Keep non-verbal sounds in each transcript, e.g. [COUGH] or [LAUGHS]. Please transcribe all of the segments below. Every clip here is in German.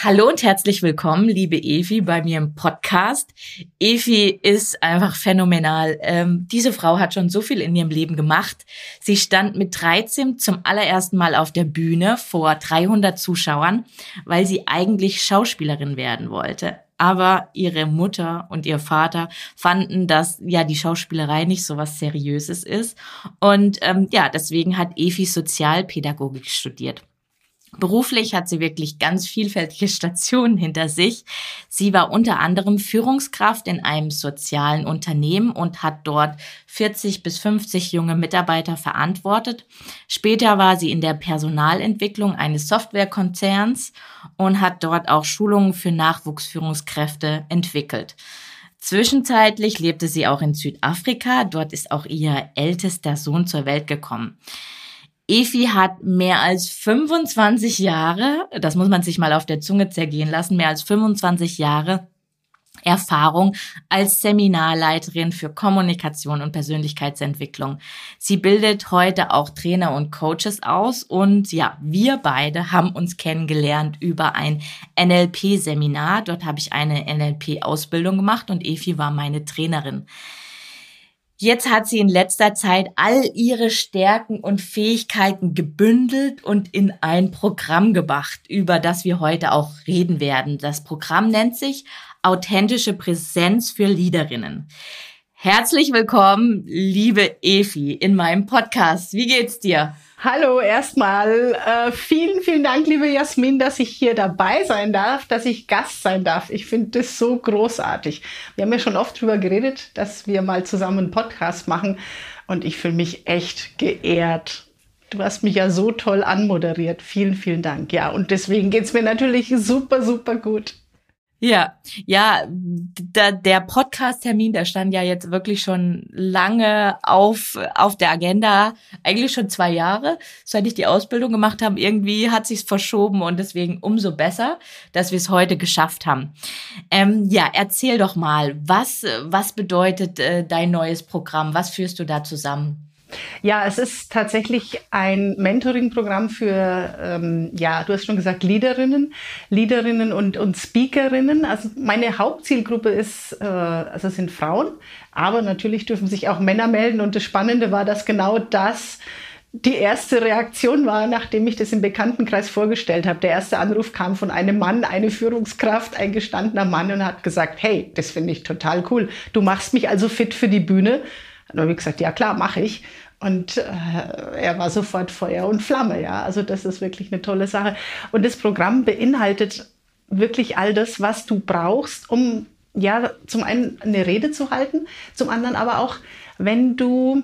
Hallo und herzlich willkommen, liebe Evi, bei mir im Podcast. Evi ist einfach phänomenal. Ähm, diese Frau hat schon so viel in ihrem Leben gemacht. Sie stand mit 13 zum allerersten Mal auf der Bühne vor 300 Zuschauern, weil sie eigentlich Schauspielerin werden wollte. Aber ihre Mutter und ihr Vater fanden, dass ja die Schauspielerei nicht so was Seriöses ist. Und ähm, ja, deswegen hat Evi Sozialpädagogik studiert. Beruflich hat sie wirklich ganz vielfältige [LAUGHS] Stationen hinter sich. Sie war unter anderem Führungskraft in einem sozialen Unternehmen und hat dort 40 bis 50 junge Mitarbeiter verantwortet. Später war sie in der Personalentwicklung eines Softwarekonzerns und hat dort auch Schulungen für Nachwuchsführungskräfte entwickelt. Zwischenzeitlich lebte sie auch in Südafrika. Dort ist auch ihr ältester Sohn zur Welt gekommen. Efi hat mehr als 25 Jahre, das muss man sich mal auf der Zunge zergehen lassen, mehr als 25 Jahre Erfahrung als Seminarleiterin für Kommunikation und Persönlichkeitsentwicklung. Sie bildet heute auch Trainer und Coaches aus und ja, wir beide haben uns kennengelernt über ein NLP-Seminar. Dort habe ich eine NLP-Ausbildung gemacht und Efi war meine Trainerin. Jetzt hat sie in letzter Zeit all ihre Stärken und Fähigkeiten gebündelt und in ein Programm gebracht, über das wir heute auch reden werden. Das Programm nennt sich Authentische Präsenz für Leaderinnen. Herzlich willkommen, liebe Efi, in meinem Podcast. Wie geht's dir? Hallo erstmal. Äh, vielen, vielen Dank, liebe Jasmin, dass ich hier dabei sein darf, dass ich Gast sein darf. Ich finde das so großartig. Wir haben ja schon oft drüber geredet, dass wir mal zusammen einen Podcast machen und ich fühle mich echt geehrt. Du hast mich ja so toll anmoderiert. Vielen, vielen Dank. Ja, und deswegen geht's mir natürlich super, super gut. Ja, ja, da, der Podcast-Termin, der stand ja jetzt wirklich schon lange auf, auf der Agenda, eigentlich schon zwei Jahre, seit ich die Ausbildung gemacht habe. Irgendwie hat sich's verschoben und deswegen umso besser, dass wir es heute geschafft haben. Ähm, ja, erzähl doch mal, was, was bedeutet äh, dein neues Programm? Was führst du da zusammen? Ja, es ist tatsächlich ein Mentoring-Programm für, ähm, ja, du hast schon gesagt, Leaderinnen, Leaderinnen und, und Speakerinnen. Also meine Hauptzielgruppe ist, äh, also sind Frauen, aber natürlich dürfen sich auch Männer melden. Und das Spannende war, dass genau das die erste Reaktion war, nachdem ich das im Bekanntenkreis vorgestellt habe. Der erste Anruf kam von einem Mann, eine Führungskraft, ein gestandener Mann und hat gesagt, hey, das finde ich total cool. Du machst mich also fit für die Bühne. Dann habe ich gesagt, ja klar, mache ich. Und äh, er war sofort Feuer und Flamme, ja. Also das ist wirklich eine tolle Sache. Und das Programm beinhaltet wirklich all das, was du brauchst, um ja zum einen eine Rede zu halten, zum anderen aber auch, wenn du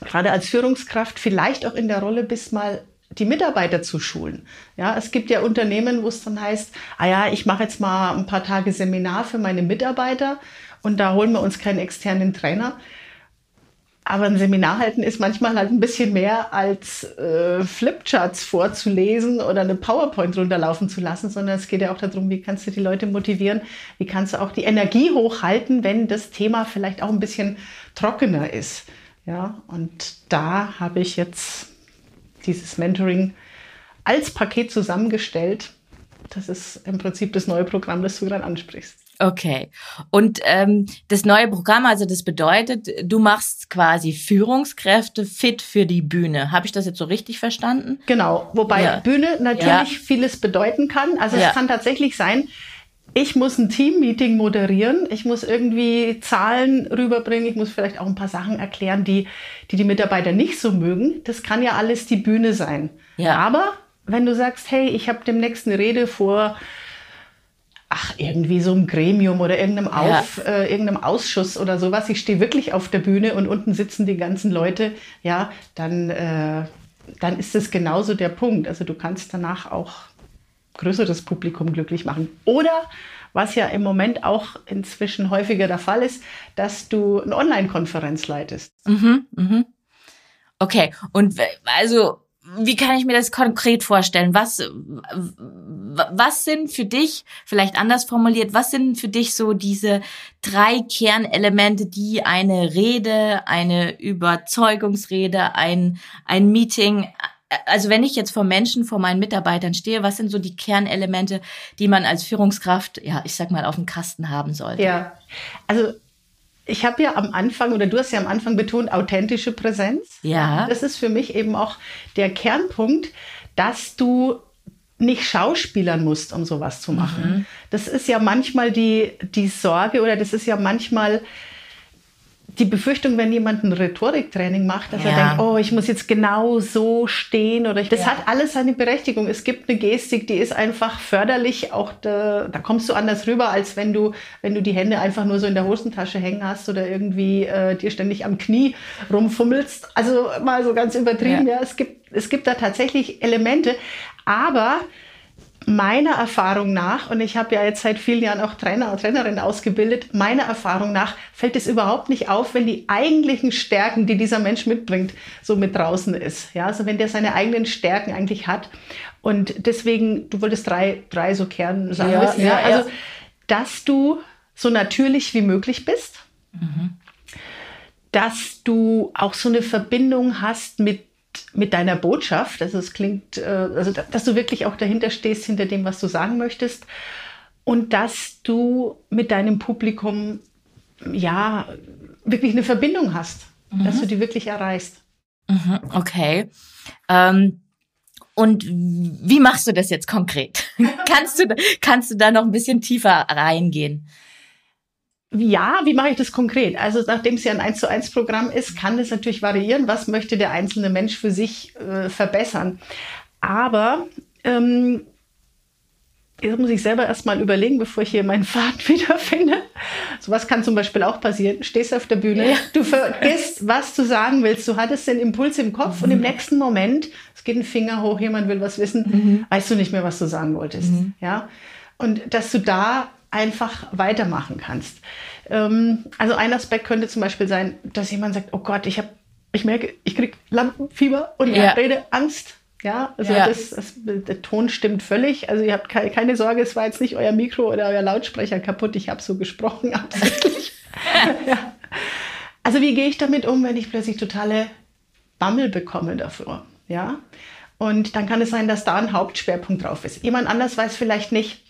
gerade als Führungskraft vielleicht auch in der Rolle bist, mal die Mitarbeiter zu schulen. Ja, es gibt ja Unternehmen, wo es dann heißt, ah ja, ich mache jetzt mal ein paar Tage Seminar für meine Mitarbeiter und da holen wir uns keinen externen Trainer. Aber ein Seminar halten ist manchmal halt ein bisschen mehr als äh, Flipcharts vorzulesen oder eine PowerPoint runterlaufen zu lassen, sondern es geht ja auch darum, wie kannst du die Leute motivieren, wie kannst du auch die Energie hochhalten, wenn das Thema vielleicht auch ein bisschen trockener ist. Ja, und da habe ich jetzt dieses Mentoring als Paket zusammengestellt. Das ist im Prinzip das neue Programm, das du gerade ansprichst. Okay. Und ähm, das neue Programm, also das bedeutet, du machst quasi Führungskräfte fit für die Bühne. Habe ich das jetzt so richtig verstanden? Genau. Wobei ja. Bühne natürlich ja. vieles bedeuten kann. Also ja. es kann tatsächlich sein, ich muss ein Team-Meeting moderieren, ich muss irgendwie Zahlen rüberbringen, ich muss vielleicht auch ein paar Sachen erklären, die die, die Mitarbeiter nicht so mögen. Das kann ja alles die Bühne sein. Ja. Aber wenn du sagst, hey, ich habe demnächst eine Rede vor ach, irgendwie so ein Gremium oder irgendeinem, Auf, ja. äh, irgendeinem Ausschuss oder sowas. Ich stehe wirklich auf der Bühne und unten sitzen die ganzen Leute, ja, dann äh, dann ist es genauso der Punkt. Also du kannst danach auch größeres Publikum glücklich machen. Oder was ja im Moment auch inzwischen häufiger der Fall ist, dass du eine Online-Konferenz leitest. Mhm, mhm. Okay, und also wie kann ich mir das konkret vorstellen? Was, was sind für dich, vielleicht anders formuliert, was sind für dich so diese drei Kernelemente, die eine Rede, eine Überzeugungsrede, ein, ein Meeting, also wenn ich jetzt vor Menschen, vor meinen Mitarbeitern stehe, was sind so die Kernelemente, die man als Führungskraft, ja, ich sag mal, auf dem Kasten haben sollte? Ja, also ich habe ja am Anfang, oder du hast ja am Anfang betont, authentische Präsenz. Ja. Das ist für mich eben auch der Kernpunkt, dass du nicht schauspielern musst, um sowas zu machen. Mhm. Das ist ja manchmal die, die Sorge oder das ist ja manchmal die Befürchtung, wenn jemand ein Rhetoriktraining macht, dass ja. er denkt, oh, ich muss jetzt genau so stehen oder ich, das ja. hat alles seine Berechtigung. Es gibt eine Gestik, die ist einfach förderlich. Auch da, da kommst du anders rüber, als wenn du, wenn du die Hände einfach nur so in der Hosentasche hängen hast oder irgendwie äh, dir ständig am Knie rumfummelst. Also mal so ganz übertrieben. Ja, ja es gibt, es gibt da tatsächlich Elemente, aber meiner Erfahrung nach, und ich habe ja jetzt seit vielen Jahren auch Trainer und Trainerin ausgebildet, meiner Erfahrung nach fällt es überhaupt nicht auf, wenn die eigentlichen Stärken, die dieser Mensch mitbringt, so mit draußen ist. Ja, also wenn der seine eigenen Stärken eigentlich hat. Und deswegen, du wolltest drei, drei so Kern sagen. Ja, ja, also, dass du so natürlich wie möglich bist. Mhm. Dass du auch so eine Verbindung hast mit mit deiner Botschaft. Also es klingt, äh, also dass du wirklich auch dahinter stehst, hinter dem, was du sagen möchtest. Und dass du mit deinem Publikum ja wirklich eine Verbindung hast, mhm. dass du die wirklich erreichst. Mhm, okay. Ähm, und wie machst du das jetzt konkret? [LAUGHS] kannst, du, kannst du da noch ein bisschen tiefer reingehen? Ja, wie mache ich das konkret? Also nachdem es ja ein 1 zu 1 Programm ist, kann es natürlich variieren, was möchte der einzelne Mensch für sich äh, verbessern. Aber ähm, jetzt muss ich selber erstmal überlegen, bevor ich hier meinen Faden [LAUGHS] wiederfinde. So was kann zum Beispiel auch passieren. Stehst auf der Bühne, ja. du vergisst, was du sagen willst. Du hattest den Impuls im Kopf mhm. und im mhm. nächsten Moment, es geht ein Finger hoch, jemand will was wissen, mhm. weißt du nicht mehr, was du sagen wolltest. Mhm. Ja? Und dass du da einfach weitermachen kannst. Ähm, also ein Aspekt könnte zum Beispiel sein, dass jemand sagt, oh Gott, ich habe, ich merke, ich kriege Lampenfieber und ja. ich rede Angst. Ja, also ja. Das, das, der Ton stimmt völlig. Also ihr habt keine, keine, Sorge, es war jetzt nicht euer Mikro oder euer Lautsprecher kaputt. Ich habe so gesprochen [LAUGHS] absichtlich. ja. Also wie gehe ich damit um, wenn ich plötzlich totale Bammel bekomme dafür? Ja. Und dann kann es sein, dass da ein Hauptschwerpunkt drauf ist. Jemand anders weiß vielleicht nicht,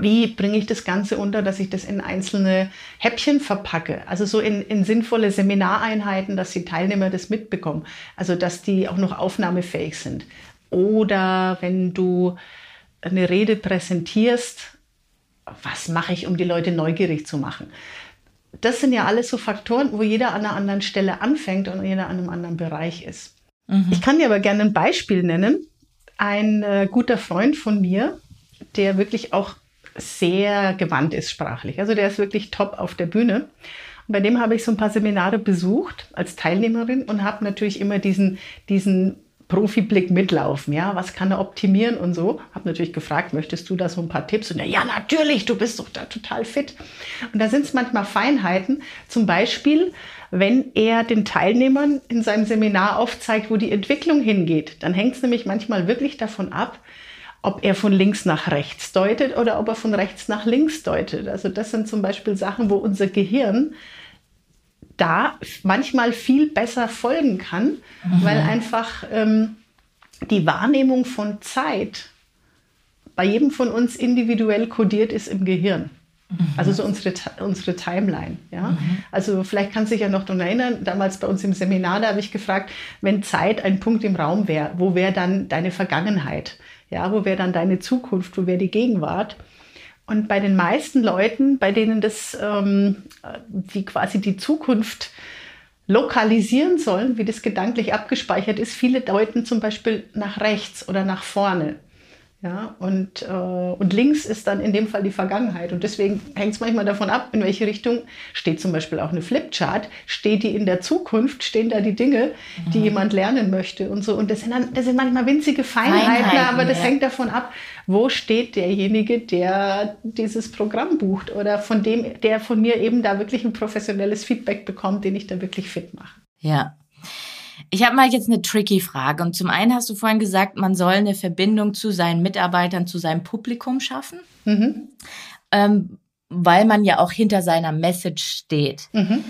wie bringe ich das Ganze unter, dass ich das in einzelne Häppchen verpacke, also so in, in sinnvolle Seminareinheiten, dass die Teilnehmer das mitbekommen, also dass die auch noch aufnahmefähig sind. Oder wenn du eine Rede präsentierst, was mache ich, um die Leute neugierig zu machen? Das sind ja alles so Faktoren, wo jeder an einer anderen Stelle anfängt und jeder an einem anderen Bereich ist. Mhm. Ich kann dir aber gerne ein Beispiel nennen. Ein äh, guter Freund von mir, der wirklich auch sehr gewandt ist sprachlich. Also der ist wirklich top auf der Bühne. Und bei dem habe ich so ein paar Seminare besucht als Teilnehmerin und habe natürlich immer diesen, diesen Profiblick mitlaufen. Ja, was kann er optimieren und so? Habe natürlich gefragt, möchtest du da so ein paar Tipps? Und er, ja, natürlich, du bist doch da total fit. Und da sind es manchmal Feinheiten. Zum Beispiel, wenn er den Teilnehmern in seinem Seminar aufzeigt, wo die Entwicklung hingeht, dann hängt es nämlich manchmal wirklich davon ab, ob er von links nach rechts deutet oder ob er von rechts nach links deutet. Also das sind zum Beispiel Sachen, wo unser Gehirn da manchmal viel besser folgen kann, mhm. weil einfach ähm, die Wahrnehmung von Zeit bei jedem von uns individuell kodiert ist im Gehirn. Mhm. Also so unsere, unsere Timeline. Ja? Mhm. Also vielleicht kannst du dich ja noch daran erinnern, damals bei uns im Seminar, da habe ich gefragt, wenn Zeit ein Punkt im Raum wäre, wo wäre dann deine Vergangenheit? Ja, wo wäre dann deine Zukunft? Wo wäre die Gegenwart? Und bei den meisten Leuten, bei denen das, ähm, die quasi die Zukunft lokalisieren sollen, wie das gedanklich abgespeichert ist, viele deuten zum Beispiel nach rechts oder nach vorne. Ja, und, äh, und links ist dann in dem Fall die Vergangenheit. Und deswegen hängt es manchmal davon ab, in welche Richtung steht zum Beispiel auch eine Flipchart. Steht die in der Zukunft, stehen da die Dinge, die mhm. jemand lernen möchte und so. Und das sind, dann, das sind manchmal winzige Feinheiten, Feinheiten aber das ja. hängt davon ab, wo steht derjenige, der dieses Programm bucht oder von dem, der von mir eben da wirklich ein professionelles Feedback bekommt, den ich da wirklich fit mache. Ja. Ich habe mal jetzt eine tricky Frage. Und zum einen hast du vorhin gesagt, man soll eine Verbindung zu seinen Mitarbeitern, zu seinem Publikum schaffen, mhm. ähm, weil man ja auch hinter seiner Message steht. Mhm.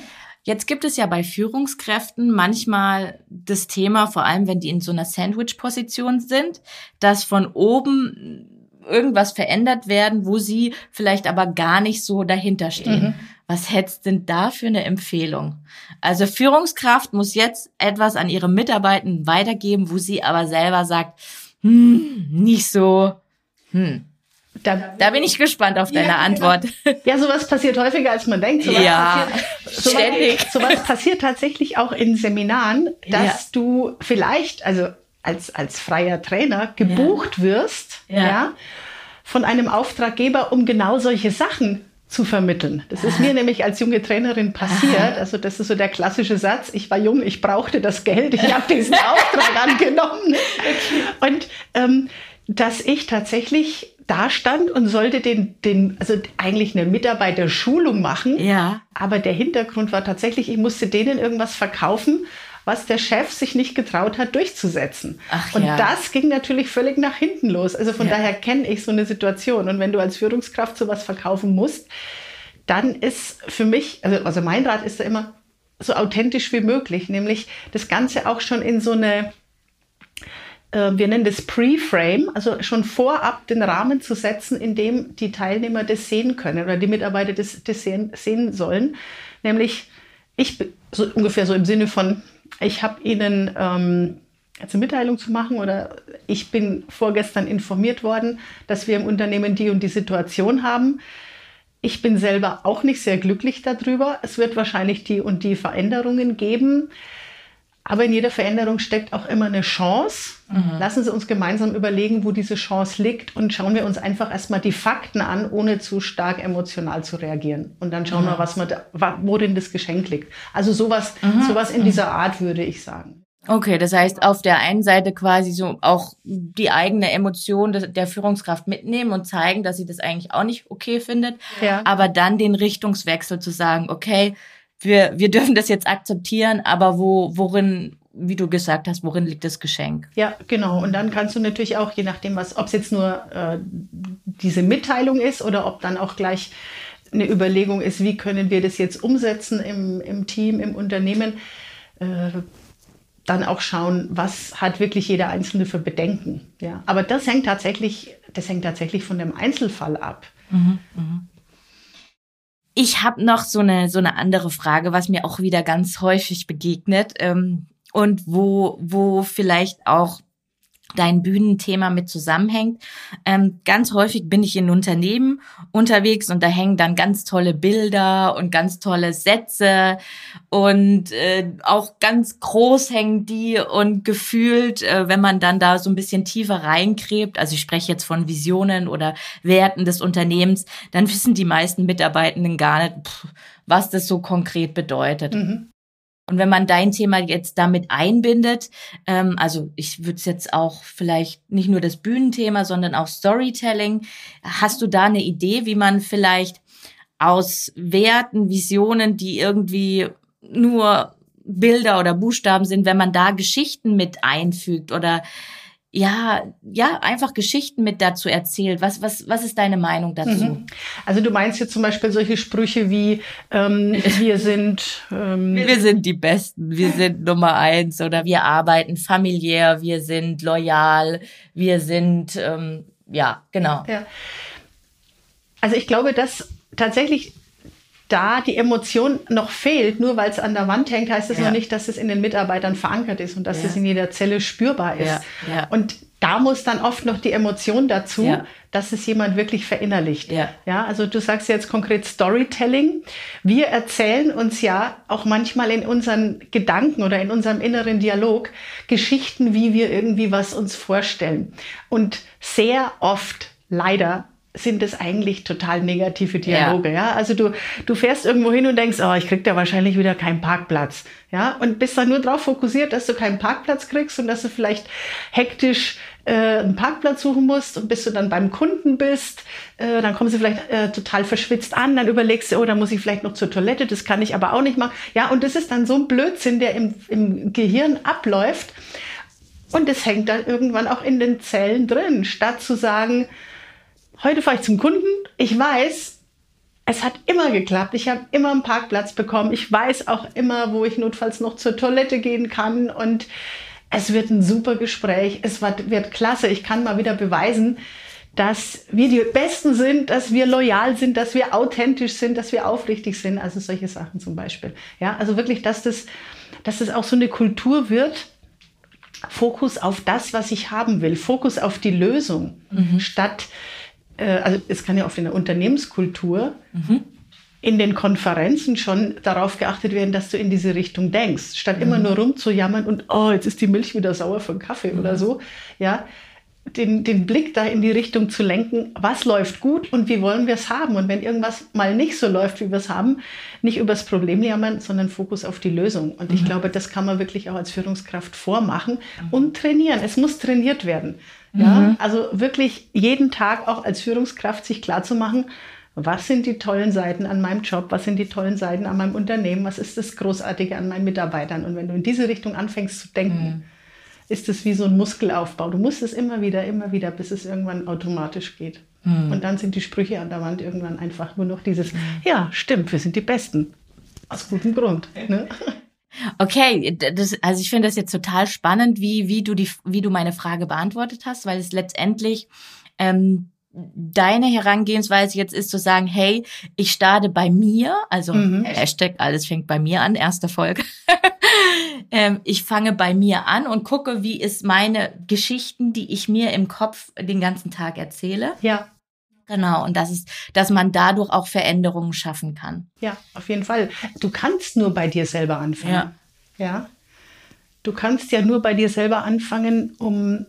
Jetzt gibt es ja bei Führungskräften manchmal das Thema, vor allem wenn die in so einer Sandwich-Position sind, dass von oben irgendwas verändert werden, wo sie vielleicht aber gar nicht so dahinter stehen. Mhm. Was hättest denn da für eine Empfehlung? Also Führungskraft muss jetzt etwas an ihre Mitarbeiter weitergeben, wo sie aber selber sagt, hm, nicht so, hm. Da, da bin ich gespannt auf deine ja, Antwort. Genau. [LAUGHS] Ja, sowas passiert häufiger, als man denkt. Sowas ja, passiert, sowas, ständig. Sowas passiert tatsächlich auch in Seminaren, dass ja. du vielleicht, also als, als freier Trainer gebucht ja. wirst, ja. ja, von einem Auftraggeber, um genau solche Sachen zu vermitteln. Das ist mir nämlich als junge Trainerin passiert. Also das ist so der klassische Satz, ich war jung, ich brauchte das Geld, ich habe diesen [LAUGHS] Auftrag angenommen. Und ähm, dass ich tatsächlich da stand und sollte den, den, also eigentlich eine Mitarbeiterschulung machen. Ja. Aber der Hintergrund war tatsächlich, ich musste denen irgendwas verkaufen, was der Chef sich nicht getraut hat durchzusetzen. Ach, und ja. das ging natürlich völlig nach hinten los. Also von ja. daher kenne ich so eine Situation. Und wenn du als Führungskraft sowas verkaufen musst, dann ist für mich, also, also mein Rat ist da immer so authentisch wie möglich, nämlich das Ganze auch schon in so eine äh, wir nennen das Pre-Frame, also schon vorab den Rahmen zu setzen, in dem die Teilnehmer das sehen können oder die Mitarbeiter das, das sehen, sehen sollen. Nämlich, ich so ungefähr so im Sinne von, ich habe Ihnen ähm, eine Mitteilung zu machen oder ich bin vorgestern informiert worden, dass wir im Unternehmen die und die Situation haben. Ich bin selber auch nicht sehr glücklich darüber. Es wird wahrscheinlich die und die Veränderungen geben. Aber in jeder Veränderung steckt auch immer eine Chance. Mhm. Lassen Sie uns gemeinsam überlegen, wo diese Chance liegt und schauen wir uns einfach erstmal die Fakten an, ohne zu stark emotional zu reagieren. Und dann schauen mhm. wir, was man da, worin das Geschenk liegt. Also sowas, mhm. sowas in dieser Art würde ich sagen. Okay, das heißt, auf der einen Seite quasi so auch die eigene Emotion der Führungskraft mitnehmen und zeigen, dass sie das eigentlich auch nicht okay findet, ja. aber dann den Richtungswechsel zu sagen, okay, wir, wir dürfen das jetzt akzeptieren, aber wo, worin, wie du gesagt hast, worin liegt das Geschenk? Ja, genau. Und dann kannst du natürlich auch, je nachdem, was, ob es jetzt nur äh, diese Mitteilung ist oder ob dann auch gleich eine Überlegung ist, wie können wir das jetzt umsetzen im, im Team, im Unternehmen, äh, dann auch schauen, was hat wirklich jeder Einzelne für Bedenken. Ja. Aber das hängt tatsächlich, das hängt tatsächlich von dem Einzelfall ab. Mhm, mh. Ich habe noch so eine so eine andere Frage, was mir auch wieder ganz häufig begegnet ähm, und wo wo vielleicht auch dein Bühnenthema mit zusammenhängt. Ähm, ganz häufig bin ich in Unternehmen unterwegs und da hängen dann ganz tolle Bilder und ganz tolle Sätze und äh, auch ganz groß hängen die und gefühlt, äh, wenn man dann da so ein bisschen tiefer reingräbt, also ich spreche jetzt von Visionen oder Werten des Unternehmens, dann wissen die meisten Mitarbeitenden gar nicht, pff, was das so konkret bedeutet. Mhm. Und wenn man dein Thema jetzt damit einbindet, ähm, also ich würde es jetzt auch vielleicht nicht nur das Bühnenthema, sondern auch Storytelling, hast du da eine Idee, wie man vielleicht aus Werten, Visionen, die irgendwie nur Bilder oder Buchstaben sind, wenn man da Geschichten mit einfügt oder ja, ja, einfach Geschichten mit dazu erzählt. Was, was, was ist deine Meinung dazu? Mhm. Also du meinst jetzt zum Beispiel solche Sprüche wie ähm, [LAUGHS] wir sind ähm wir sind die Besten, wir sind Nummer eins oder wir arbeiten familiär, wir sind loyal, wir sind ähm, ja genau. Ja. Also ich glaube, dass tatsächlich da die Emotion noch fehlt, nur weil es an der Wand hängt, heißt es ja. noch nicht, dass es in den Mitarbeitern verankert ist und dass ja. es in jeder Zelle spürbar ist. Ja. Und da muss dann oft noch die Emotion dazu, dass es jemand wirklich verinnerlicht. Ja. ja, also du sagst jetzt konkret Storytelling. Wir erzählen uns ja auch manchmal in unseren Gedanken oder in unserem inneren Dialog Geschichten, wie wir irgendwie was uns vorstellen. Und sehr oft leider sind es eigentlich total negative Dialoge, ja. ja. Also du, du fährst irgendwo hin und denkst, oh, ich krieg da wahrscheinlich wieder keinen Parkplatz, ja. Und bist dann nur darauf fokussiert, dass du keinen Parkplatz kriegst und dass du vielleicht hektisch äh, einen Parkplatz suchen musst und bis du dann beim Kunden bist, äh, dann kommen sie vielleicht äh, total verschwitzt an, dann überlegst du, oh, da muss ich vielleicht noch zur Toilette, das kann ich aber auch nicht machen. Ja, und das ist dann so ein Blödsinn, der im, im Gehirn abläuft. Und das hängt dann irgendwann auch in den Zellen drin, statt zu sagen, heute fahre ich zum Kunden, ich weiß, es hat immer geklappt. Ich habe immer einen Parkplatz bekommen. Ich weiß auch immer, wo ich notfalls noch zur Toilette gehen kann. Und es wird ein super Gespräch. Es wird, wird klasse. Ich kann mal wieder beweisen, dass wir die Besten sind, dass wir loyal sind, dass wir authentisch sind, dass wir aufrichtig sind. Also solche Sachen zum Beispiel. Ja, also wirklich, dass das, dass das auch so eine Kultur wird. Fokus auf das, was ich haben will. Fokus auf die Lösung. Mhm. Statt, also es kann ja oft in der Unternehmenskultur mhm in den Konferenzen schon darauf geachtet werden, dass du in diese Richtung denkst, statt mhm. immer nur rumzujammern und oh, jetzt ist die Milch wieder sauer für Kaffee mhm. oder so. Ja, den, den Blick da in die Richtung zu lenken, was läuft gut und wie wollen wir es haben. Und wenn irgendwas mal nicht so läuft, wie wir es haben, nicht über das Problem jammern, sondern Fokus auf die Lösung. Und mhm. ich glaube, das kann man wirklich auch als Führungskraft vormachen mhm. und trainieren. Es muss trainiert werden. Ja, mhm. also wirklich jeden Tag auch als Führungskraft sich klar zu machen, was sind die tollen Seiten an meinem Job, was sind die tollen Seiten an meinem Unternehmen, was ist das Großartige an meinen Mitarbeitern. Und wenn du in diese Richtung anfängst zu denken, mhm. Ist es wie so ein Muskelaufbau. Du musst es immer wieder, immer wieder, bis es irgendwann automatisch geht. Mhm. Und dann sind die Sprüche an der Wand irgendwann einfach nur noch dieses, mhm. ja, stimmt, wir sind die Besten. Aus gutem Grund. Ne? Okay, das, also ich finde das jetzt total spannend, wie, wie, du die, wie du meine Frage beantwortet hast, weil es letztendlich ähm, deine Herangehensweise jetzt ist zu sagen, hey, ich starte bei mir, also mhm. Hashtag alles fängt bei mir an, erste Folge. Ähm, ich fange bei mir an und gucke, wie ist meine Geschichten, die ich mir im Kopf den ganzen Tag erzähle. Ja. Genau, und das ist, dass man dadurch auch Veränderungen schaffen kann. Ja, auf jeden Fall. Du kannst nur bei dir selber anfangen. Ja. ja. Du kannst ja nur bei dir selber anfangen, um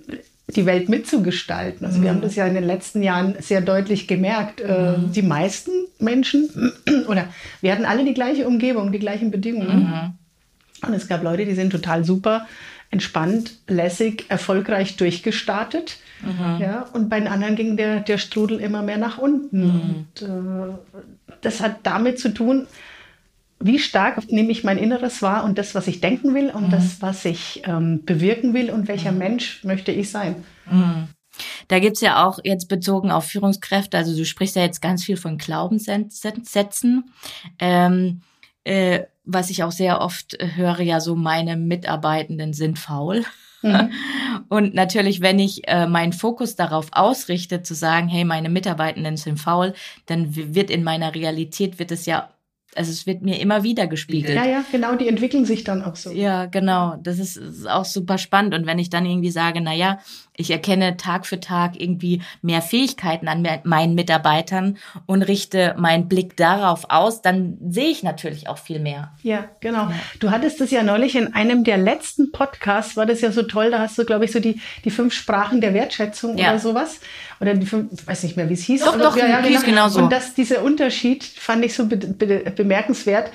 die Welt mitzugestalten. Also mhm. wir haben das ja in den letzten Jahren sehr deutlich gemerkt. Äh, mhm. Die meisten Menschen [CLEARS THROAT] oder wir hatten alle die gleiche Umgebung, die gleichen Bedingungen. Mhm. Und es gab Leute, die sind total super, entspannt, lässig, erfolgreich durchgestartet. Mhm. Ja, und bei den anderen ging der, der Strudel immer mehr nach unten. Mhm. Und äh, das hat damit zu tun, wie stark nehme ich mein Inneres wahr und das, was ich denken will und mhm. das, was ich ähm, bewirken will und welcher mhm. Mensch möchte ich sein. Mhm. Da gibt's ja auch jetzt bezogen auf Führungskräfte, also du sprichst ja jetzt ganz viel von Glaubenssätzen. Ähm, äh, was ich auch sehr oft höre, ja so, meine Mitarbeitenden sind faul. Mhm. [LAUGHS] Und natürlich, wenn ich äh, meinen Fokus darauf ausrichte, zu sagen, hey, meine Mitarbeitenden sind faul, dann wird in meiner Realität, wird es ja also es wird mir immer wieder gespiegelt. Ja, ja, genau, die entwickeln sich dann auch so. Ja, genau. Das ist, ist auch super spannend. Und wenn ich dann irgendwie sage, na ja, ich erkenne Tag für Tag irgendwie mehr Fähigkeiten an meinen Mitarbeitern und richte meinen Blick darauf aus, dann sehe ich natürlich auch viel mehr. Ja, genau. Du hattest das ja neulich in einem der letzten Podcasts, war das ja so toll, da hast du, glaube ich, so die, die fünf Sprachen der Wertschätzung ja. oder sowas. Oder die fünf, ich weiß nicht mehr, wie es hieß. Doch, doch, ja, ja, genau. genau so. Und das, dieser Unterschied fand ich so be be bemerkenswert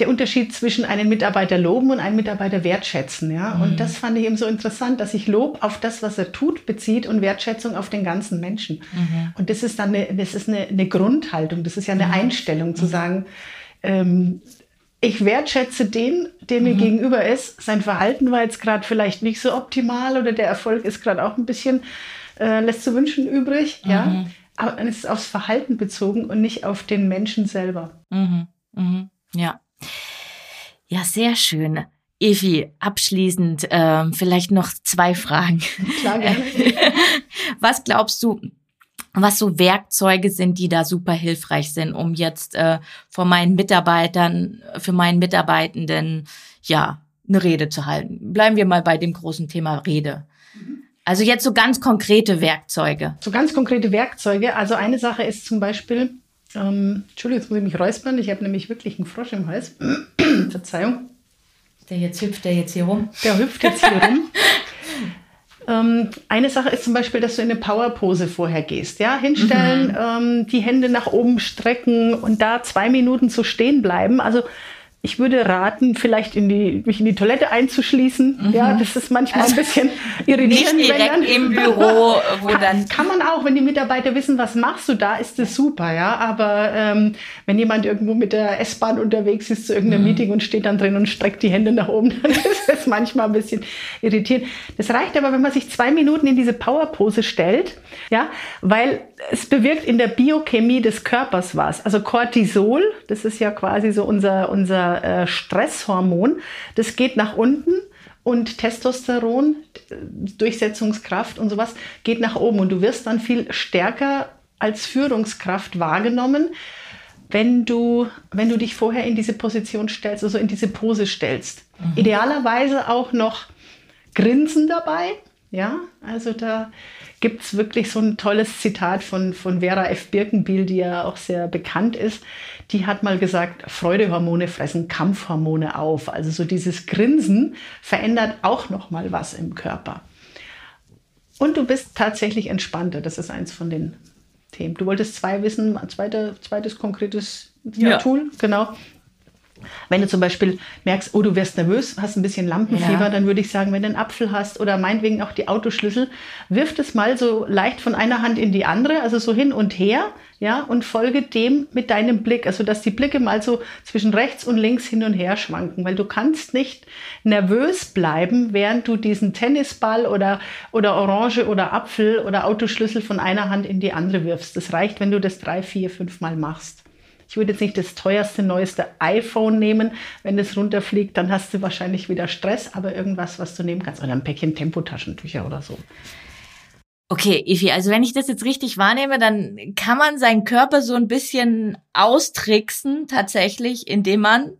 der Unterschied zwischen einem Mitarbeiter loben und einem Mitarbeiter wertschätzen. Ja? Mhm. Und das fand ich eben so interessant, dass sich Lob auf das, was er tut, bezieht und Wertschätzung auf den ganzen Menschen. Mhm. Und das ist dann eine, das ist eine, eine Grundhaltung, das ist ja eine mhm. Einstellung zu mhm. sagen, ähm, ich wertschätze den, der mir mhm. gegenüber ist. Sein Verhalten war jetzt gerade vielleicht nicht so optimal oder der Erfolg ist gerade auch ein bisschen, äh, lässt zu wünschen übrig. Ja? Mhm. Aber es ist aufs Verhalten bezogen und nicht auf den Menschen selber. Ja. Ja, sehr schön. Evi, abschließend äh, vielleicht noch zwei Fragen. Klar, gerne. [LAUGHS] Was glaubst du, was so Werkzeuge sind, die da super hilfreich sind, um jetzt äh, vor meinen Mitarbeitern, für meinen Mitarbeitenden, ja, eine Rede zu halten. Bleiben wir mal bei dem großen Thema Rede. Also jetzt so ganz konkrete Werkzeuge. So ganz konkrete Werkzeuge. Also eine Sache ist zum Beispiel, ähm, Entschuldigung, jetzt muss ich mich räuspern. Ich habe nämlich wirklich einen Frosch im Hals. [CLEARS THROAT] Verzeihung. Der jetzt hüpft der jetzt hier rum. Der hüpft jetzt hier rum. [LAUGHS] Ähm, eine Sache ist zum Beispiel, dass du in eine Powerpose vorher gehst. Ja, hinstellen, mhm. ähm, die Hände nach oben strecken und da zwei Minuten zu stehen bleiben. Also ich würde raten, vielleicht in die, mich in die Toilette einzuschließen. Mhm. Ja, das ist manchmal ein bisschen irritierend. Nicht direkt dann, im Büro, wo kann, dann. Kann man auch, wenn die Mitarbeiter wissen, was machst du da, ist das super, ja. Aber ähm, wenn jemand irgendwo mit der S-Bahn unterwegs ist zu irgendeinem mhm. Meeting und steht dann drin und streckt die Hände nach oben, [LAUGHS] dann ist das manchmal ein bisschen irritierend. Das reicht aber, wenn man sich zwei Minuten in diese Powerpose stellt, ja, weil es bewirkt in der Biochemie des Körpers was. Also Cortisol, das ist ja quasi so unser, unser äh, Stresshormon, das geht nach unten und Testosteron, Durchsetzungskraft und sowas geht nach oben und du wirst dann viel stärker als Führungskraft wahrgenommen, wenn du, wenn du dich vorher in diese Position stellst, also in diese Pose stellst. Mhm. Idealerweise auch noch Grinsen dabei, ja, also da gibt es wirklich so ein tolles Zitat von, von Vera F. Birkenbiel, die ja auch sehr bekannt ist. Die hat mal gesagt, Freudehormone fressen Kampfhormone auf. Also so dieses Grinsen verändert auch noch mal was im Körper. Und du bist tatsächlich entspannter. Das ist eins von den Themen. Du wolltest zwei wissen, ein zweiter, zweites konkretes ja. Tool, genau. Wenn du zum Beispiel merkst, oh, du wirst nervös, hast ein bisschen Lampenfieber, ja. dann würde ich sagen, wenn du einen Apfel hast oder meinetwegen auch die Autoschlüssel, wirf das mal so leicht von einer Hand in die andere, also so hin und her, ja, und folge dem mit deinem Blick, also dass die Blicke mal so zwischen rechts und links hin und her schwanken, weil du kannst nicht nervös bleiben, während du diesen Tennisball oder, oder Orange oder Apfel oder Autoschlüssel von einer Hand in die andere wirfst. Das reicht, wenn du das drei, vier, fünf Mal machst. Ich würde jetzt nicht das teuerste, neueste iPhone nehmen. Wenn das runterfliegt, dann hast du wahrscheinlich wieder Stress, aber irgendwas, was du nehmen kannst. Oder ein Päckchen Tempotaschentücher oder so. Okay, Ifi, also wenn ich das jetzt richtig wahrnehme, dann kann man seinen Körper so ein bisschen austricksen, tatsächlich, indem man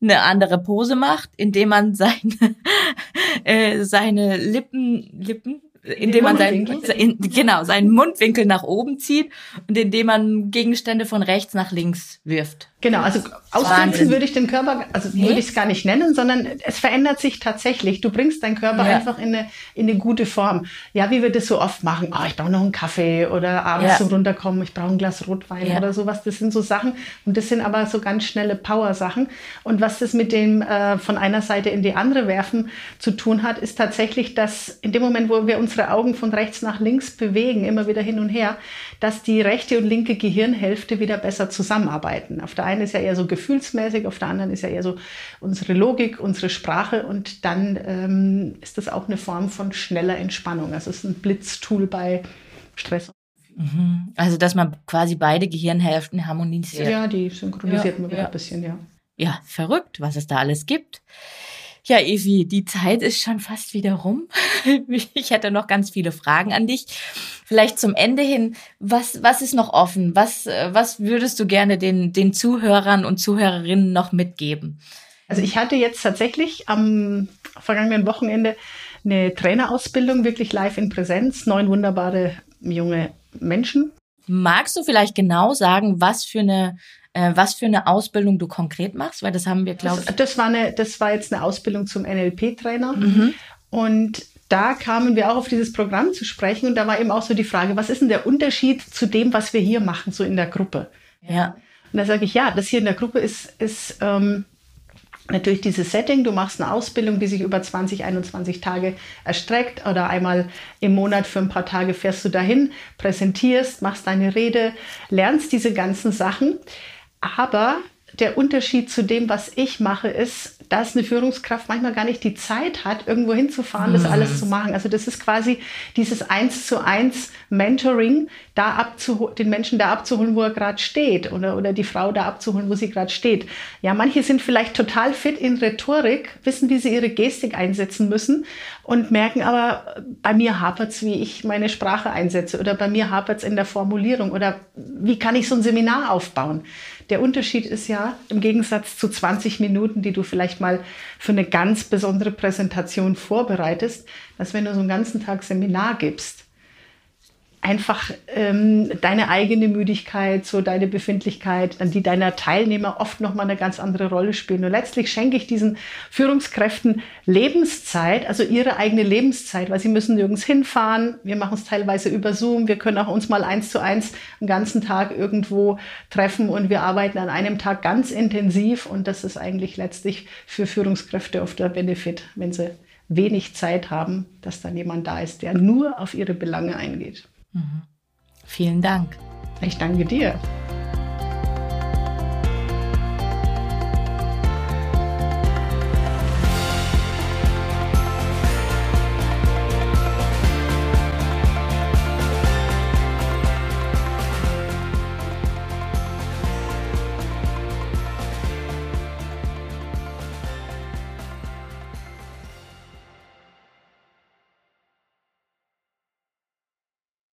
eine andere Pose macht, indem man seine, [LAUGHS] äh, seine Lippen, Lippen, indem man seinen, genau, seinen Mundwinkel nach oben zieht und indem man Gegenstände von rechts nach links wirft. Genau, also ausgrenzen würde ich den Körper, also nee? würde ich es gar nicht nennen, sondern es verändert sich tatsächlich. Du bringst deinen Körper ja. einfach in eine, in eine gute Form. Ja, wie wir das so oft machen. Oh, ich brauche noch einen Kaffee oder abends ja. zum Runterkommen, ich brauche ein Glas Rotwein ja. oder sowas. Das sind so Sachen und das sind aber so ganz schnelle Power-Sachen. Und was das mit dem äh, von einer Seite in die andere werfen zu tun hat, ist tatsächlich, dass in dem Moment, wo wir unsere Augen von rechts nach links bewegen, immer wieder hin und her, dass die rechte und linke Gehirnhälfte wieder besser zusammenarbeiten. Auf der einen ist ja eher so gefühlsmäßig, auf der anderen ist ja eher so unsere Logik, unsere Sprache und dann ähm, ist das auch eine Form von schneller Entspannung. Also es ist ein Blitztool bei Stress. Mhm. Also dass man quasi beide Gehirnhälften harmonisiert. Ja, die synchronisiert ja, man wieder ja. ein bisschen, ja. Ja, verrückt, was es da alles gibt. Ja, Evi, die Zeit ist schon fast wieder rum. [LAUGHS] Ich hätte noch ganz viele Fragen an dich. Vielleicht zum Ende hin, was, was ist noch offen? Was, was würdest du gerne den, den Zuhörern und Zuhörerinnen noch mitgeben? Also ich hatte jetzt tatsächlich am vergangenen Wochenende eine Trainerausbildung, wirklich live in Präsenz, neun wunderbare junge Menschen. Magst du vielleicht genau sagen, was für eine äh, was für eine Ausbildung du konkret machst, weil das haben wir, glaube ich. Das, war eine, das war jetzt eine Ausbildung zum NLP-Trainer. Mhm. Und da kamen wir auch auf dieses Programm zu sprechen und da war eben auch so die Frage, was ist denn der Unterschied zu dem, was wir hier machen, so in der Gruppe? Ja. Und da sage ich, ja, das hier in der Gruppe ist, ist ähm, natürlich dieses Setting. Du machst eine Ausbildung, die sich über 20, 21 Tage erstreckt oder einmal im Monat für ein paar Tage fährst du dahin, präsentierst, machst deine Rede, lernst diese ganzen Sachen. Aber der Unterschied zu dem, was ich mache, ist, dass eine Führungskraft manchmal gar nicht die Zeit hat, irgendwo hinzufahren, das alles mhm. zu machen. Also das ist quasi dieses eins zu eins Mentoring, da abzuholen, den Menschen da abzuholen, wo er gerade steht oder, oder die Frau da abzuholen, wo sie gerade steht. Ja, manche sind vielleicht total fit in Rhetorik, wissen, wie sie ihre Gestik einsetzen müssen und merken aber, bei mir hapert es, wie ich meine Sprache einsetze oder bei mir hapert es in der Formulierung oder wie kann ich so ein Seminar aufbauen. Der Unterschied ist ja, im Gegensatz zu 20 Minuten, die du vielleicht mal für eine ganz besondere Präsentation vorbereitest, dass wenn du so einen ganzen Tag Seminar gibst, einfach ähm, deine eigene Müdigkeit, so deine Befindlichkeit, die deiner Teilnehmer oft noch mal eine ganz andere Rolle spielen. Und letztlich schenke ich diesen Führungskräften Lebenszeit, also ihre eigene Lebenszeit, weil sie müssen nirgends hinfahren. Wir machen es teilweise über Zoom. Wir können auch uns mal eins zu eins einen ganzen Tag irgendwo treffen und wir arbeiten an einem Tag ganz intensiv. Und das ist eigentlich letztlich für Führungskräfte oft der Benefit, wenn sie wenig Zeit haben, dass dann jemand da ist, der nur auf ihre Belange eingeht. Mhm. Vielen Dank. Ich danke dir.